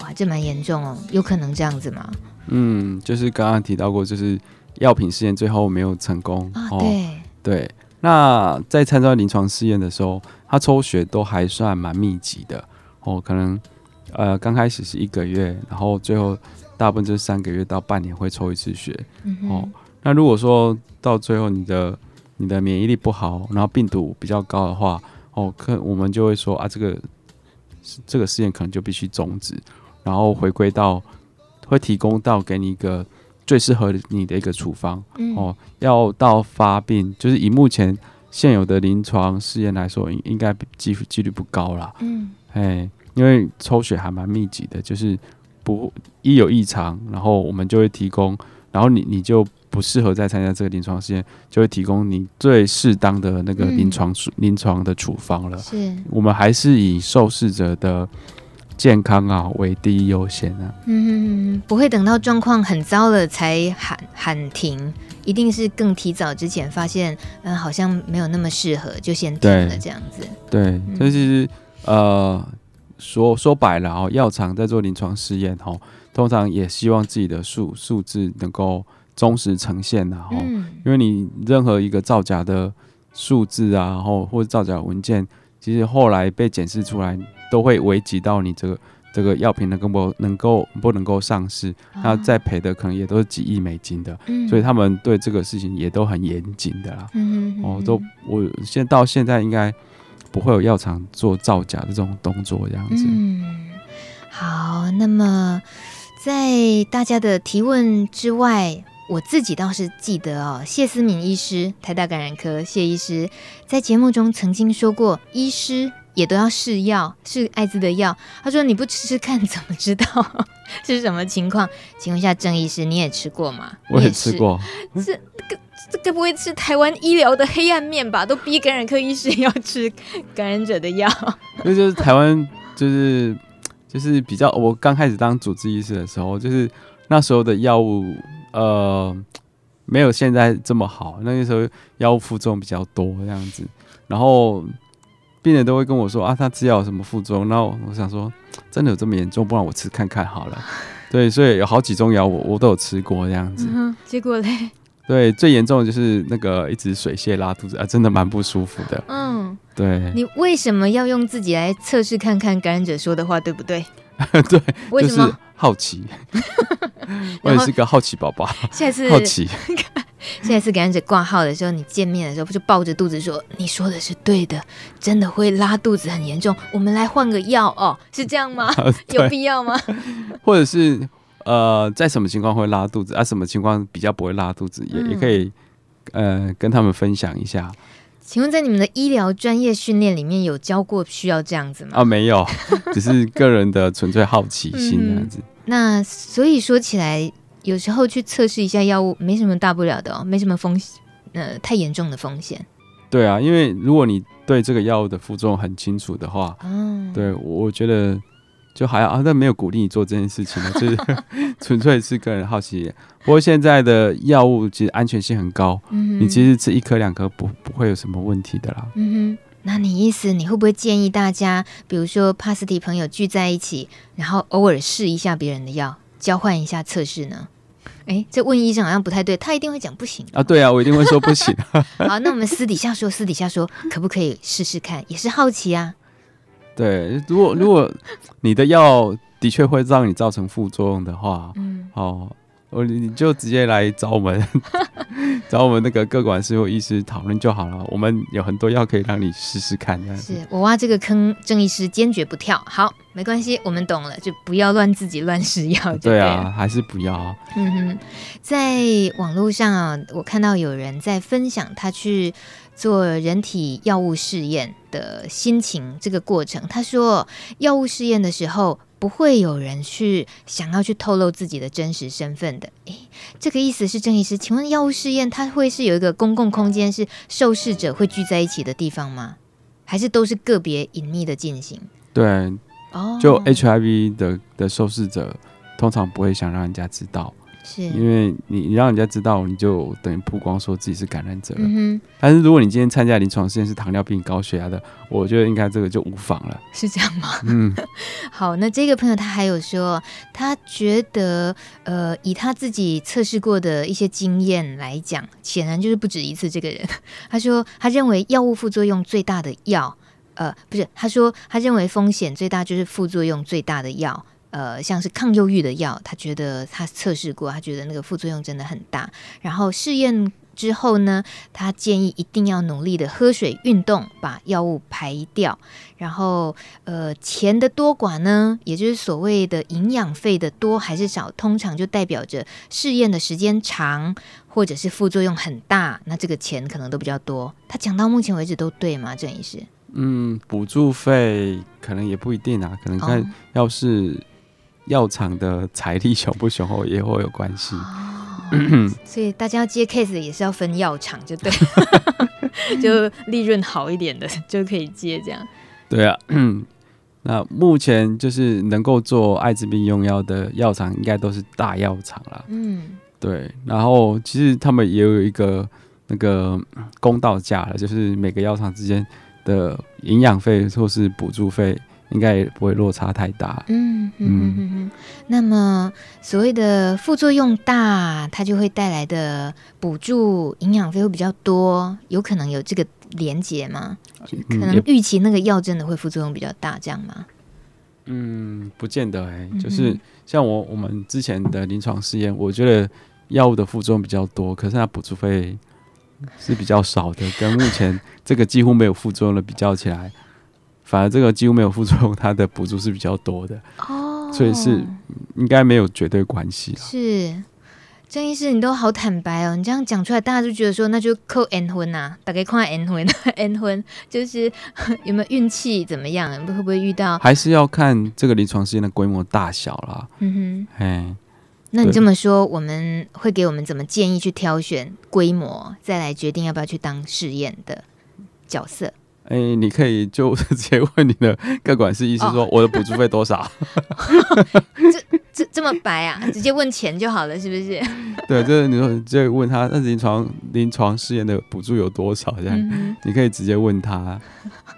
S1: 哇，这蛮严重哦，有可能这样子吗？
S2: 嗯，就是刚刚提到过，就是药品试验最后没有成功。
S1: 啊、哦，对
S2: 对。那在参照临床试验的时候，他抽血都还算蛮密集的哦，可能呃刚开始是一个月，然后最后。大部分就是三个月到半年会抽一次血，嗯、哦。那如果说到最后你的你的免疫力不好，然后病毒比较高的话，哦，可我们就会说啊，这个这个试验可能就必须终止，然后回归到会提供到给你一个最适合你的一个处方，嗯、哦。要到发病，就是以目前现有的临床试验来说，应应该几几率不高啦。嗯，哎，因为抽血还蛮密集的，就是。不一有异常，然后我们就会提供，然后你你就不适合再参加这个临床试验，就会提供你最适当的那个临床处、嗯、临床的处方了。是，我们还是以受试者的健康啊为第一优先啊。
S1: 嗯，不会等到状况很糟了才喊喊停，一定是更提早之前发现，嗯、呃，好像没有那么适合，就先停了这样子。
S2: 对，这其实呃。说说白了哦，药厂在做临床试验哦，通常也希望自己的数数字能够忠实呈现然后，嗯、因为你任何一个造假的数字啊，然后或者造假文件，其实后来被检视出来，都会危及到你这个。这个药品能够不能够不能够上市，那再、啊、赔的可能也都是几亿美金的，嗯、所以他们对这个事情也都很严谨的啦。哦，都我现到现在应该不会有药厂做造假的这种动作这样子。
S1: 嗯，好，那么在大家的提问之外，我自己倒是记得哦，谢思敏医师，台大感染科谢医师在节目中曾经说过，医师也都要试药，试艾滋的药。他说：“你不吃吃看，怎么知道 *laughs* 是什么情况？”请问一下郑医师，你也吃过吗？
S2: 我也吃
S1: 过。这个 *laughs* 这该不会是台湾医疗的黑暗面吧？都逼感染科医师要吃 *laughs* 感染者的药。*laughs*
S2: 那就是台湾，就是就是比较，我刚开始当主治医师的时候，就是那时候的药物。呃，没有现在这么好。那个时候药物副作用比较多这样子，然后病人都会跟我说啊，他吃药有什么副作用？然后我想说，真的有这么严重？不然我吃看看好了。对，所以有好几种药我我都有吃过这样子。
S1: 嗯、*laughs* 结果嘞？
S2: 对，最严重的就是那个一直水泄拉肚子啊，真的蛮不舒服的。嗯，对。
S1: 你为什么要用自己来测试看看感染者说的话对不对？*laughs*
S2: 对，
S1: 为什么？
S2: 就是好奇。*laughs* 我也是个好奇宝宝。*laughs*
S1: 下次
S2: 好奇，
S1: 下一次感染者挂号的时候，你见面的时候不就抱着肚子说：“你说的是对的，真的会拉肚子很严重，我们来换个药哦。”是这样吗？啊、有必要吗？
S2: 或者是呃，在什么情况会拉肚子啊？什么情况比较不会拉肚子？也、嗯、也可以呃跟他们分享一下。
S1: 请问在你们的医疗专业训练里面有教过需要这样子吗？
S2: 啊，没有，*laughs* 只是个人的纯粹好奇心这样子。嗯
S1: 那所以说起来，有时候去测试一下药物没什么大不了的哦，没什么风险，呃，太严重的风险。对
S2: 啊，因为如果你对这个药物的副作用很清楚的话，嗯，对，我觉得就还好啊，但没有鼓励你做这件事情呢，*laughs* 就是 *laughs* 纯粹是个人好奇。不过现在的药物其实安全性很高，嗯，你其实吃一颗两颗不不会有什么问题的啦。嗯哼。
S1: 那你意思，你会不会建议大家，比如说帕斯提朋友聚在一起，然后偶尔试一下别人的药，交换一下测试呢？诶，这问医生好像不太对，他一定会讲不行
S2: 啊。对啊，我一定会说不行。*laughs*
S1: 好，那我们私底下说，私底下说，可不可以试试看？也是好奇啊。
S2: 对，如果如果你的药的确会让你造成副作用的话，嗯，好。我你就直接来找我们，*laughs* 找我们那个各管师或医师讨论就好了。我们有很多药可以让你试试看。
S1: 是我挖这个坑，郑医师坚决不跳。好，没关系，我们懂了，就不要乱自己乱试药。
S2: 对啊，还是不要。
S1: 嗯哼，在网络上啊，我看到有人在分享他去做人体药物试验的心情，这个过程。他说，药物试验的时候。不会有人去想要去透露自己的真实身份的。诶，这个意思是郑医师，请问药物试验它会是有一个公共空间，是受试者会聚在一起的地方吗？还是都是个别隐秘的进行？
S2: 对，哦，就 HIV 的的受试者通常不会想让人家知道。是因为你你让人家知道，你就等于曝光说自己是感染者了。嗯。但是如果你今天参加临床试验是糖尿病、高血压的，我觉得应该这个就无妨了。
S1: 是这样吗？嗯。*laughs* 好，那这个朋友他还有说，他觉得呃，以他自己测试过的一些经验来讲，显然就是不止一次。这个人 *laughs* 他说，他认为药物副作用最大的药，呃，不是，他说他认为风险最大就是副作用最大的药。呃，像是抗忧郁的药，他觉得他测试过，他觉得那个副作用真的很大。然后试验之后呢，他建议一定要努力的喝水、运动，把药物排掉。然后，呃，钱的多寡呢，也就是所谓的营养费的多还是少，通常就代表着试验的时间长，或者是副作用很大，那这个钱可能都比较多。他讲到目前为止都对吗？郑医师？
S2: 嗯，补助费可能也不一定啊，可能看要是。哦药厂的财力雄不雄厚也会有关系，
S1: 哦，*clears throat* 所以大家要接 case 也是要分药厂，就对，*laughs* *laughs* 就利润好一点的就可以接这样。
S2: 对啊，*clears throat* 那目前就是能够做艾滋病用药的药厂，应该都是大药厂啦。嗯，对。然后其实他们也有一个那个 *clears throat* 公道价了，就是每个药厂之间的营养费或是补助费。应该也不会落差太大。
S1: 嗯嗯嗯嗯。那么所谓的副作用大，它就会带来的补助营养费会比较多，有可能有这个连结吗？可能预期那个药真的会副作用比较大，这样吗？
S2: 嗯，不见得哎、欸。就是像我我们之前的临床试验，我觉得药物的副作用比较多，可是它补助费是比较少的，跟目前这个几乎没有副作用的比较起来，反而这个几乎没有副作用，它的补助是比较多的哦，所以是应该没有绝对关系。
S1: 是。郑医师，你都好坦白哦！你这样讲出来，大家就觉得说，那就扣 N 婚呐，大概看 N 婚，*laughs* N 婚就是 *laughs* 有没有运气怎么样，会不会遇到？
S2: 还是要看这个临床试验的规模大小啦。嗯哼，哎，
S1: 那你这么说，我们会给我们怎么建议去挑选规模，再来决定要不要去当试验的角色？
S2: 哎、欸，你可以就 *laughs* 直接问你的各管事医师说，我的补助费多少？*laughs*
S1: 这这这么白啊？直接问钱就好了，是不是？*laughs*
S2: 对，就是你说直接问他，那临床临床试验的补助有多少？这样、嗯、你可以直接问他。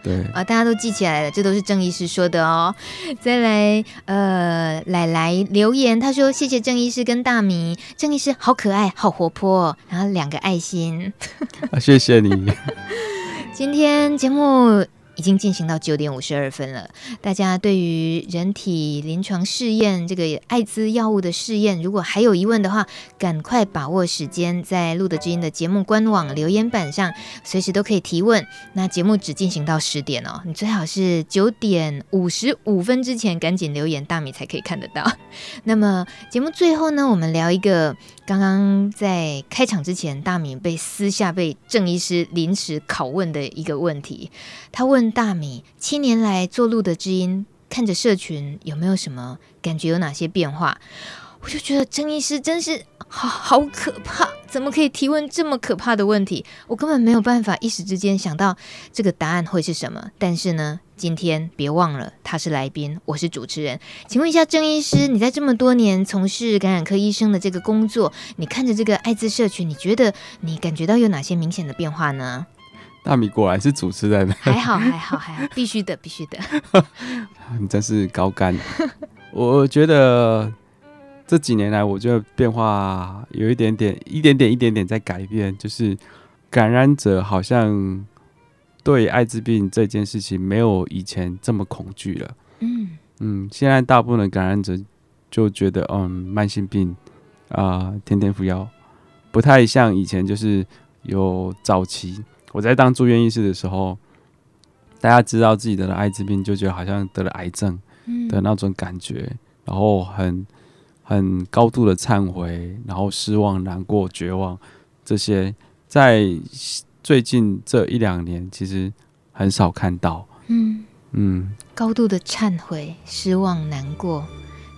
S2: 对
S1: 啊，大家都记起来了，这都是郑医师说的哦。再来，呃，奶奶留言，他说谢谢郑医师跟大米，郑医师好可爱，好活泼，然后两个爱心。
S2: 啊，谢谢你。
S1: 今天节目已经进行到九点五十二分了，大家对于人体临床试验这个艾滋药物的试验，如果还有疑问的话，赶快把握时间，在露德之音的节目官网留言板上，随时都可以提问。那节目只进行到十点哦，你最好是九点五十五分之前赶紧留言，大米才可以看得到。*laughs* 那么节目最后呢，我们聊一个。刚刚在开场之前，大米被私下被郑医师临时拷问的一个问题，他问大米：七年来做路的知音，看着社群有没有什么感觉，有哪些变化？我就觉得郑医师真是好好可怕，怎么可以提问这么可怕的问题？我根本没有办法一时之间想到这个答案会是什么。但是呢，今天别忘了他是来宾，我是主持人。请问一下郑医师，你在这么多年从事感染科医生的这个工作，你看着这个艾滋社群，你觉得你感觉到有哪些明显的变化呢？
S2: 大米果然是主持人，
S1: 还好还好还好，必须的必须的。*laughs*
S2: 你真是高干，我觉得。这几年来，我觉得变化有一点点、一点点、一点点在改变。就是感染者好像对艾滋病这件事情没有以前这么恐惧了。嗯嗯，现在大部分的感染者就觉得，嗯，慢性病啊、呃，天天服药，不太像以前。就是有早期我在当住院医师的时候，大家知道自己得了艾滋病，就觉得好像得了癌症的那种感觉，然后很。很高度的忏悔，然后失望、难过、绝望，这些在最近这一两年其实很少看到。嗯
S1: 嗯，高度的忏悔、失望、难过。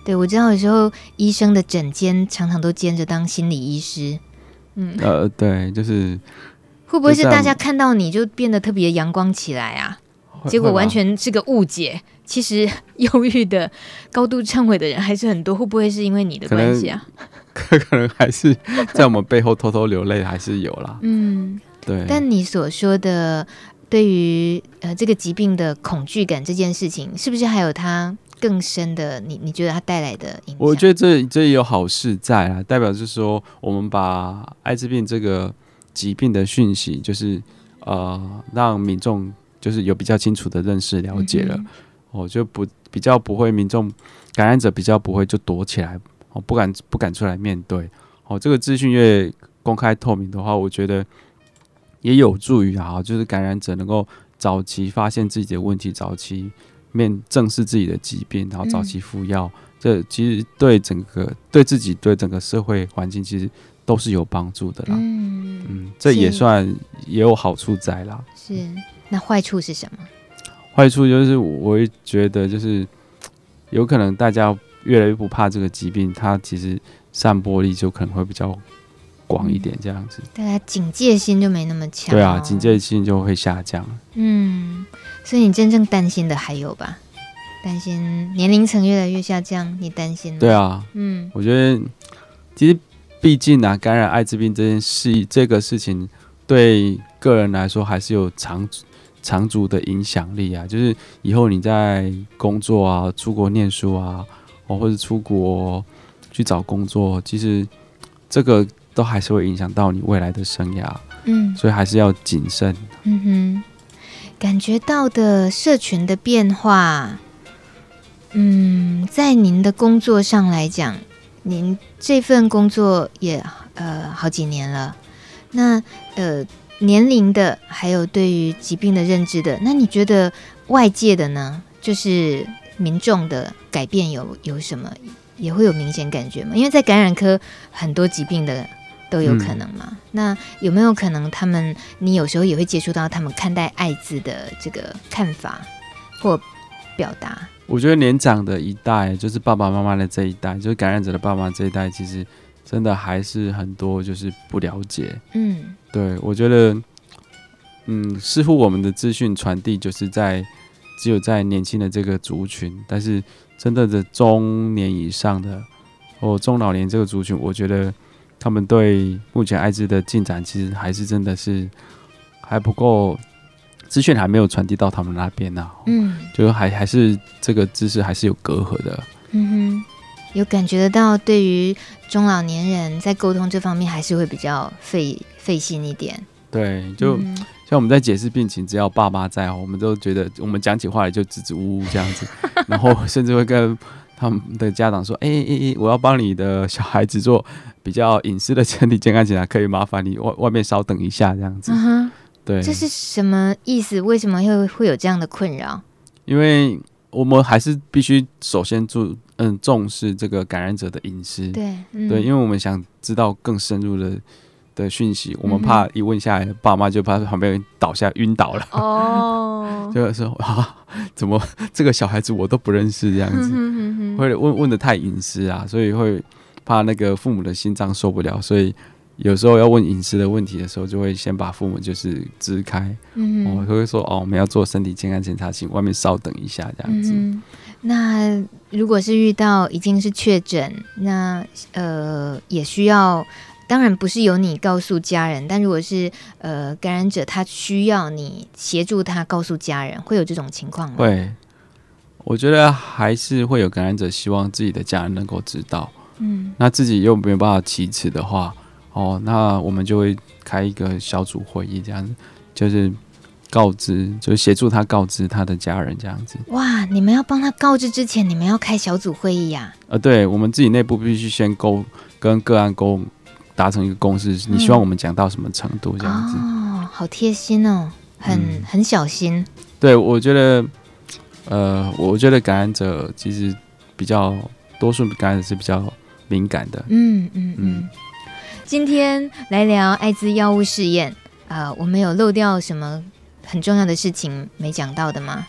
S1: 对，我知道有时候医生的诊间常常都兼着当心理医师。嗯
S2: 呃，对，就是
S1: 会不会是大家看到你就变得特别阳光起来啊？结果完全是个误解。其实忧郁的、高度忏悔的人还是很多，会不会是因为你的关系啊？
S2: 可 *laughs* 可能还是在我们背后偷偷流泪，还是有啦。嗯，对。
S1: 但你所说的对于呃这个疾病的恐惧感这件事情，是不是还有它更深的？你你觉得它带来的影响？
S2: 我觉得这这也有好事在啊，代表就是说，我们把艾滋病这个疾病的讯息，就是呃让民众就是有比较清楚的认识了解了。嗯哦，就不比较不会，民众感染者比较不会就躲起来，哦，不敢不敢出来面对。哦，这个资讯越公开透明的话，我觉得也有助于啊，就是感染者能够早期发现自己的问题，早期面正视自己的疾病，然后早期服药。嗯、这其实对整个对自己对整个社会环境其实都是有帮助的啦。嗯嗯，这也算也有好处在啦。
S1: 是，那坏处是什么？
S2: 坏处就是，我会觉得就是有可能大家越来越不怕这个疾病，它其实散播力就可能会比较广一点，这样子。
S1: 大家警戒心就没那么强。
S2: 对啊，警戒心就会下降。
S1: 嗯，所以你真正担心的还有吧？担心年龄层越来越下降，你担心吗？
S2: 对啊，嗯，我觉得其实毕竟啊，感染艾滋病这件事，这个事情对个人来说还是有长。长足的影响力啊，就是以后你在工作啊、出国念书啊，哦，或者出国去找工作，其实这个都还是会影响到你未来的生涯。嗯，所以还是要谨慎。嗯哼，
S1: 感觉到的社群的变化，嗯，在您的工作上来讲，您这份工作也呃好几年了。那呃，年龄的，还有对于疾病的认知的，那你觉得外界的呢？就是民众的改变有有什么，也会有明显感觉吗？因为在感染科，很多疾病的都有可能嘛。嗯、那有没有可能他们，你有时候也会接触到他们看待爱字的这个看法或表达？
S2: 我觉得年长的一代，就是爸爸妈妈的这一代，就是感染者的爸妈这一代，其实真的还是很多就是不了解。嗯，对，我觉得，嗯，似乎我们的资讯传递就是在。只有在年轻的这个族群，但是真的的中年以上的或中老年这个族群，我觉得他们对目前艾滋的进展，其实还是真的是还不够，资讯还没有传递到他们那边呢、啊。嗯，就还还是这个知识还是有隔阂的。
S1: 嗯哼，有感觉得到，对于中老年人在沟通这方面，还是会比较费费心一点。
S2: 对，就。嗯像我们在解释病情，只要爸妈在，我们都觉得我们讲起话来就支支吾吾这样子，*laughs* 然后甚至会跟他们的家长说：“哎哎哎，我要帮你的小孩子做比较隐私的身体健康检查，可以麻烦你外外面稍等一下这样子。”嗯，对，
S1: 这是什么意思？为什么会会有这样的困扰？
S2: 因为我们还是必须首先注嗯重视这个感染者的隐私，
S1: 对、嗯、
S2: 对，因为我们想知道更深入的。的讯息，我们怕一问下来，嗯、爸妈就怕旁边人倒下晕倒了。哦，*laughs* 就是说啊，怎么这个小孩子我都不认识这样子，嗯、会问问的太隐私啊，所以会怕那个父母的心脏受不了，所以有时候要问隐私的问题的时候，就会先把父母就是支开。嗯，我会说哦，我们要做身体健康检查，请外面稍等一下这样子。嗯、
S1: 那如果是遇到已经是确诊，那呃也需要。当然不是由你告诉家人，但如果是呃感染者，他需要你协助他告诉家人，会有这种情况吗？
S2: 会，我觉得还是会有感染者希望自己的家人能够知道，嗯，那自己又没有办法启齿的话，哦，那我们就会开一个小组会议，这样子就是告知，就协助他告知他的家人这样子。
S1: 哇，你们要帮他告知之前，你们要开小组会议呀？
S2: 呃，对，我们自己内部必须先沟跟个案沟。达成一个共识，你希望我们讲到什么程度？这样子、
S1: 嗯、哦，好贴心哦，很、嗯、很小心。
S2: 对，我觉得，呃，我觉得感染者其实比较多数感染者是比较敏感的。嗯嗯嗯。嗯，
S1: 今天来聊艾滋药物试验啊、呃，我们有漏掉什么很重要的事情没讲到的吗？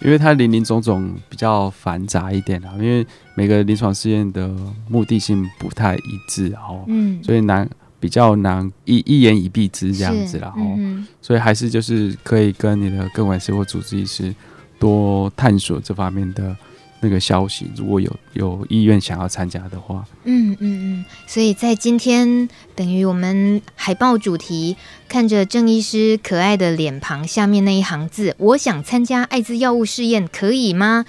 S2: 因为它林林总总比较繁杂一点啊，因为每个临床试验的目的性不太一致，哦，嗯，所以难比较难一一言以蔽之这样子，啦哦，嗯，所以还是就是可以跟你的更管师或主治医师多探索这方面的。那个消息，如果有有意愿想要参加的话，
S1: 嗯嗯嗯，所以在今天等于我们海报主题，看着郑医师可爱的脸庞下面那一行字，我想参加艾滋药物试验，可以吗？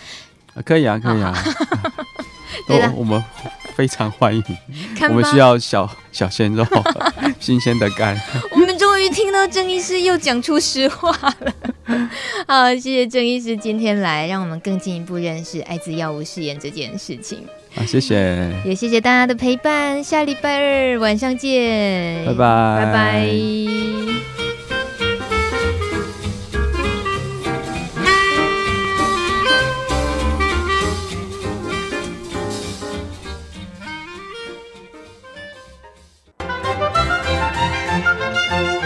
S2: 啊，可以啊，可以啊，*laughs* 对我们。非常欢迎，我们需要小小鲜肉，*laughs* 新鲜的肝。
S1: 我们终于听到郑医师又讲出实话了。好，谢谢郑医师今天来，让我们更进一步认识艾滋药物试验这件事情。
S2: 好，谢谢，
S1: 也谢谢大家的陪伴。下礼拜二晚上见，
S2: 拜拜，
S1: 拜拜。